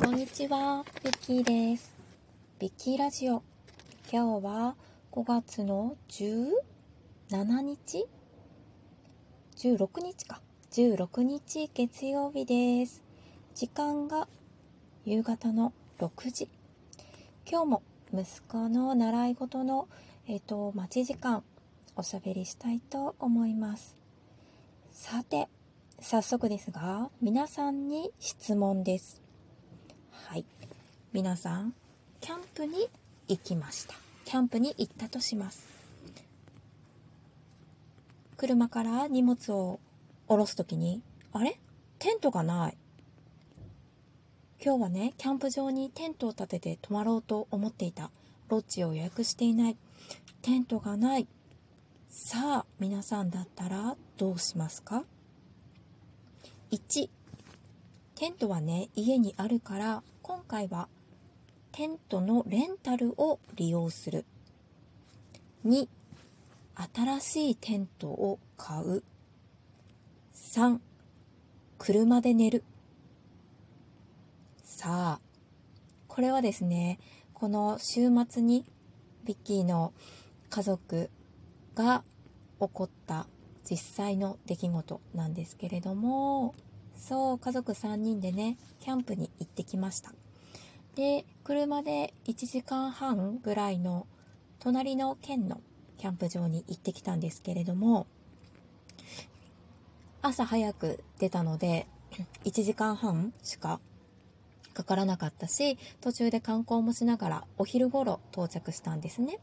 こんにちは、ビッキーです。ビッキーラジオ。今日は5月の17日 ?16 日か。16日月曜日です。時間が夕方の6時。今日も息子の習い事の、えっ、と、待ち時間、おしゃべりしたいと思います。さて、早速ですが、皆さんに質問です。はい。皆さん、キャンプに行きました。キャンプに行ったとします。車から荷物を下ろすときに、あれ？テントがない。今日はね、キャンプ場にテントを立てて泊まろうと思っていた。ロッジを予約していない。テントがない。さあ、皆さんだったらどうしますか ?1、テントはね、家にあるから、今回はテントのレンタルを利用する。2、新しいテントを買う。3、車で寝る。さあ、これはですね、この週末にビッキーの家族が起こった実際の出来事なんですけれども、そう、家族3人でね、キャンプに行ってきました。で、車で1時間半ぐらいの隣の県のキャンプ場に行ってきたんですけれども、朝早く出たので、1時間半しかかからなかったし、途中で観光もしながらお昼頃到着したんですね。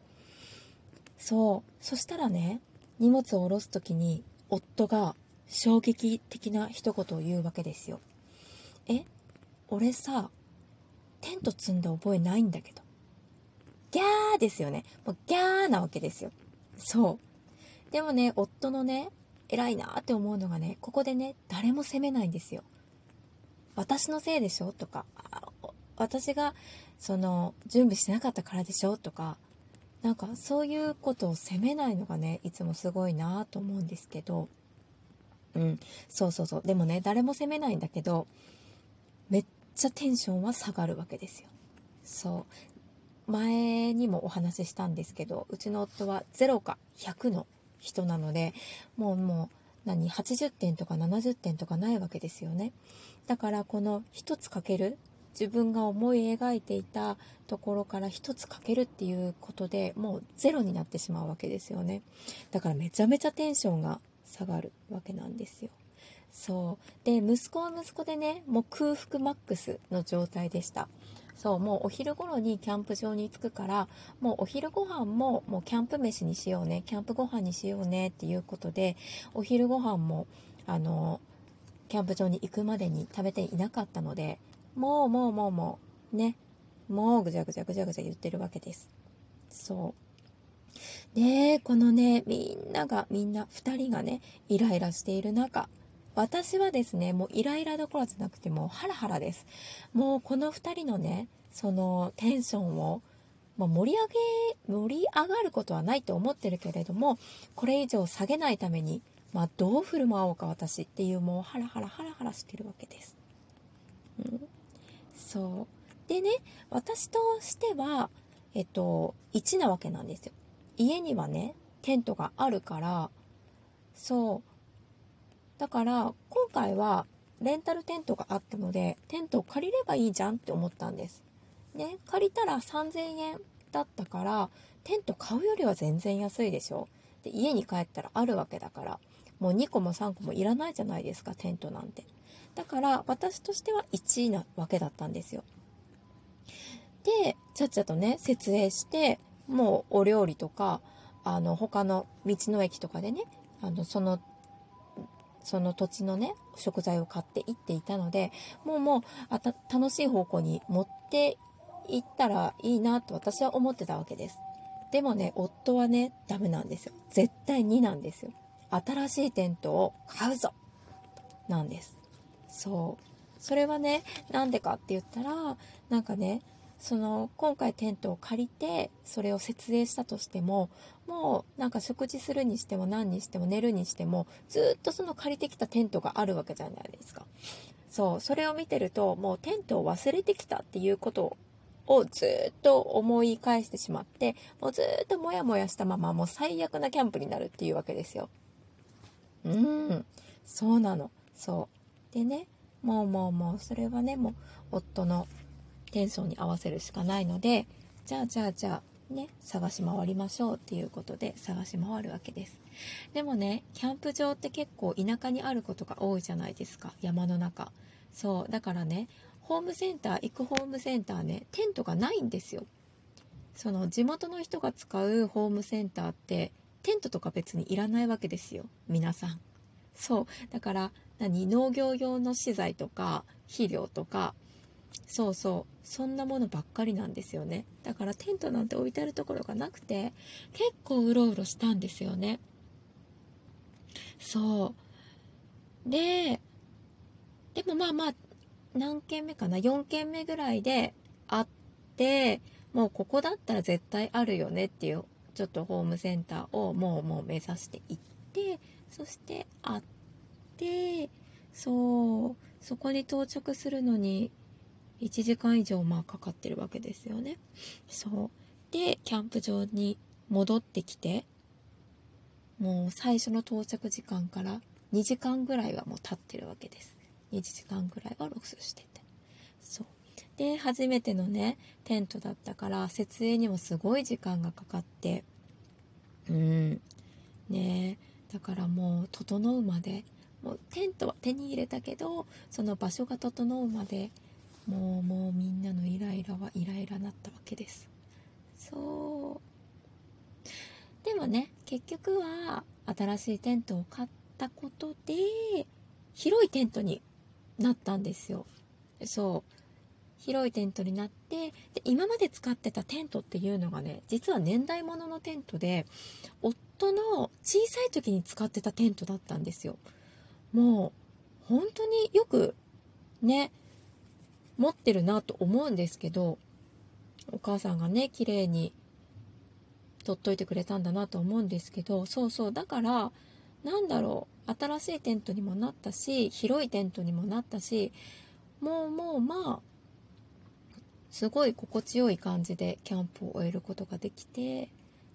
そう。そしたらね、荷物を下ろすときに夫が衝撃的な一言を言うわけですよ。え？俺さ、テント積んだ覚えないんだけど。ギャーですよね。もうギャーなわけですよ。そう。でもね、夫のね、偉いなって思うのがね、ここでね、誰も責めないんですよ。私のせいでしょ？とか、私が、その、準備しなかったからでしょ？とか、なんかそういうことを責めないのがね、いつもすごいなと思うんですけど、うん、そうそうそう。でもね、誰も責めないんだけど、めっちゃテンションは下がるわけですよ。そう。前にもお話ししたんですけど、うちの夫は0か100の人なので、もうもう、何、80点とか70点とかないわけですよね。だからこの一つかける、自分が思い描いていたところから一つかけるっていうことでもうゼロになってしまうわけですよね。だからめちゃめちゃテンションが下がるわけなんですよ。そう。で、息子は息子でね、もう空腹マックスの状態でした。そう、もうお昼頃にキャンプ場に着くから、もうお昼ご飯ももうキャンプ飯にしようね、キャンプご飯にしようねっていうことで、お昼ご飯も、あの、キャンプ場に行くまでに食べていなかったので、もうもうもうもう、ね、もうぐちゃぐちゃぐちゃぐちゃ言ってるわけです。そう。で、このね、みんなが、みんな、二人がね、イライラしている中、私はですね、もうイライラどころじゃなくてもうハラハラです。もうこの二人のね、そのテンションを、まあ、盛り上げ、盛り上がることはないと思ってるけれども、これ以上下げないために、まあ、どう振る舞おうか私っていうもうハラハラハラハラしてるわけです。うん、そう。でね、私としては、えっと、1なわけなんですよ。家にはね、テントがあるから、そう。だから、今回はレンタルテントがあったので、テントを借りればいいじゃんって思ったんです。ね、借りたら3000円だったから、テント買うよりは全然安いでしょ。で、家に帰ったらあるわけだから、もう2個も3個もいらないじゃないですか、テントなんて。だから、私としては1位なわけだったんですよ。で、ちゃっちゃとね、設営して、もうお料理とか、あの、他の道の駅とかでね、あの、その、その土地のね、食材を買っていっていたので、もうもう、あた、楽しい方向に持っていったらいいなと私は思ってたわけです。でもね、夫はね、ダメなんですよ。絶対になんですよ。新しいテントを買うぞなんです。そう。それはね、なんでかって言ったら、なんかね、その今回テントを借りてそれを設営したとしてももうなんか食事するにしても何にしても寝るにしてもずっとその借りてきたテントがあるわけじゃないですか。そうそれを見てるともうテントを忘れてきたっていうことをずっと思い返してしまってもうずっとモヤモヤしたままもう最悪なキャンプになるっていうわけですよ。うん。そうなの。そう。でねもうもうもうそれはねもう夫のテンションに合わせるしかないのでじゃあじゃあじゃあね探し回りましょうっていうことで探し回るわけです。でもねキャンプ場って結構田舎にあることが多いじゃないですか。山の中。そう。だからねホームセンター行くホームセンターねテントがないんですよ。その地元の人が使うホームセンターってテントとか別にいらないわけですよ。皆さん。そう。だから何？農業用の資材とか肥料とかそうそう。そんなものばっかりなんですよね。だからテントなんて置いてあるところがなくて結構うろうろしたんですよね。そう。ででもまあまあ何軒目かな？4軒目ぐらいであってもうここだったら絶対あるよねっていうちょっとホームセンターをもうもう目指して行ってそしてあってそう。そこに到着するのに1時間以上まあかかってるわけですよね。そう。でキャンプ場に戻ってきてもう最初の到着時間から2時間ぐらいはもう経ってるわけです。1時間ぐらいはロスしてて。そう。で初めてのねテントだったから設営にもすごい時間がかかってうん。ねだからもう整うまでもうテントは手に入れたけどその場所が整うまでもうもうみんなのイライラはイライラなったわけです。そう。でもね結局は新しいテントを買ったことで広いテントになったんですよ。そう。広いテントになってで今まで使ってたテントっていうのがね実は年代物のテントで夫の小さい時に使ってたテントだったんですよ。もう本当によくね持ってるなと思うんですけどお母さんがね綺麗に取っといてくれたんだなと思うんですけどそうそうだからなんだろう新しいテントにもなったし広いテントにもなったしもうもうまあすごい心地よい感じでキャンプを終えることができて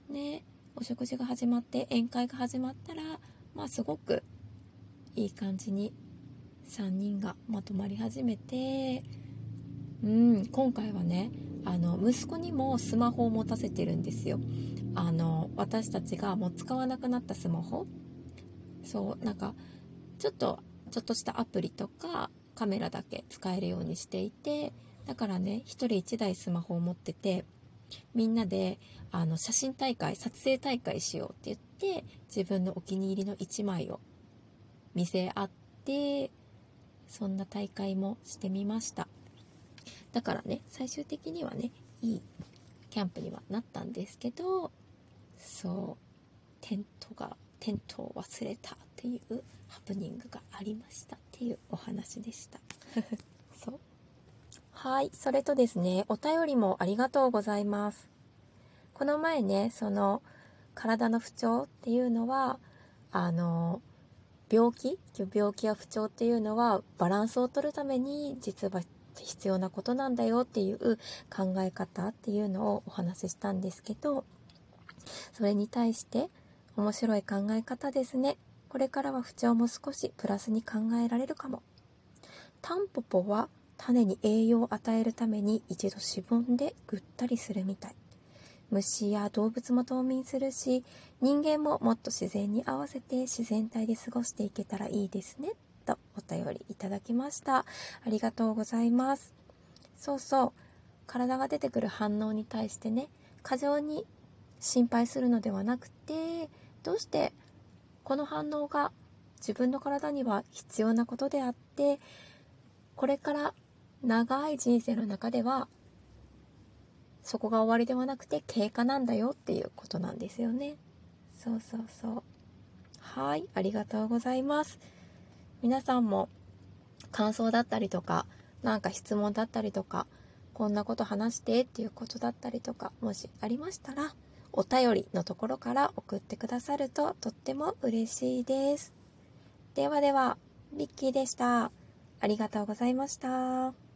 ねお食事が始まって宴会が始まったらまあすごくいい感じに3人がまとまり始めてうん今回はねあの息子にもスマホを持たせてるんですよ。あの私たちがもう使わなくなったスマホ。そうなんかちょっとちょっとしたアプリとかカメラだけ使えるようにしていてだからね1人1台スマホを持っててみんなであの写真大会撮影大会しようって言って自分のお気に入りの1枚を見せ合ってそんな大会もしてみました。だからね最終的にはねいいキャンプにはなったんですけどそうテントがテントを忘れたっていうハプニングがありましたっていうお話でした。そう。はいそれとですねお便りもありがとうございます。この前ねその体の不調っていうのはあの病気？病気や不調っていうのはバランスを取るために実は必要なことなんだよっていう考え方っていうのをお話ししたんですけどそれに対して面白い考え方ですね。これからは不調も少しプラスに考えられるかも。タンポポは種に栄養を与えるために一度しぼんでぐったりするみたい。虫や動物も冬眠するし人間ももっと自然に合わせて自然体で過ごしていけたらいいですね。とお便りいただきました。ありがとうございます。そうそう。体が出てくる反応に対してね過剰に心配するのではなくてどうしてこの反応が自分の体には必要なことであってこれから長い人生の中ではそこが終わりではなくて経過なんだよっていうことなんですよね。そうそうそう。はい。ありがとうございます。皆さんも感想だったりとか何か質問だったりとかこんなこと話してっていうことだったりとかもしありましたらお便りのところから送ってくださるととっても嬉しいですではではビッキーでしたありがとうございました。